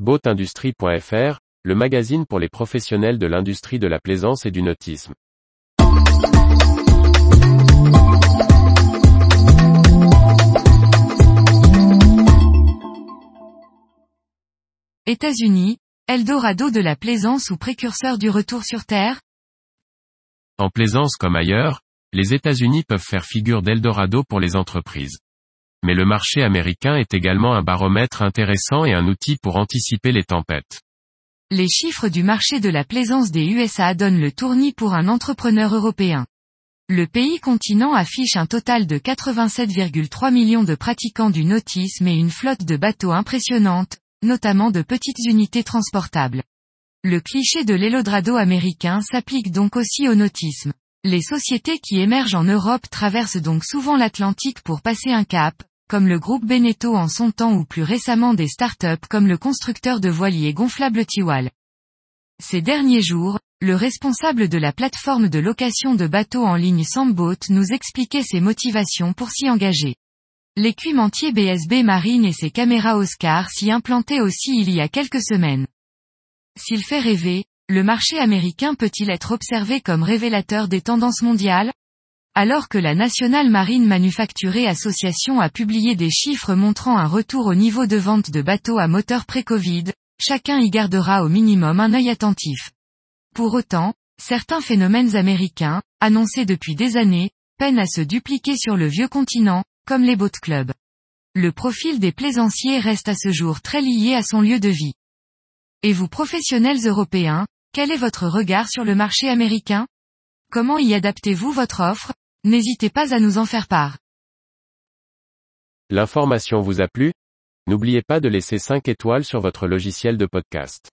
Boatindustrie.fr, le magazine pour les professionnels de l'industrie de la plaisance et du nautisme. États-Unis, Eldorado de la plaisance ou précurseur du retour sur Terre? En plaisance comme ailleurs, les États-Unis peuvent faire figure d'Eldorado pour les entreprises mais le marché américain est également un baromètre intéressant et un outil pour anticiper les tempêtes. Les chiffres du marché de la plaisance des USA donnent le tournis pour un entrepreneur européen. Le pays continent affiche un total de 87,3 millions de pratiquants du nautisme et une flotte de bateaux impressionnante, notamment de petites unités transportables. Le cliché de l'Elodrado américain s'applique donc aussi au nautisme. Les sociétés qui émergent en Europe traversent donc souvent l'Atlantique pour passer un cap, comme le groupe Beneteau en son temps ou plus récemment des startups comme le constructeur de voiliers gonflables Tiwal. Ces derniers jours, le responsable de la plateforme de location de bateaux en ligne Samboat nous expliquait ses motivations pour s'y engager. L'équipementier BSB Marine et ses caméras Oscar s'y implantaient aussi il y a quelques semaines. S'il fait rêver, le marché américain peut-il être observé comme révélateur des tendances mondiales? Alors que la National Marine Manufacturée Association a publié des chiffres montrant un retour au niveau de vente de bateaux à moteur pré-Covid, chacun y gardera au minimum un œil attentif. Pour autant, certains phénomènes américains, annoncés depuis des années, peinent à se dupliquer sur le vieux continent, comme les boat clubs. Le profil des plaisanciers reste à ce jour très lié à son lieu de vie. Et vous professionnels européens, quel est votre regard sur le marché américain? Comment y adaptez-vous votre offre? N'hésitez pas à nous en faire part. L'information vous a plu? N'oubliez pas de laisser 5 étoiles sur votre logiciel de podcast.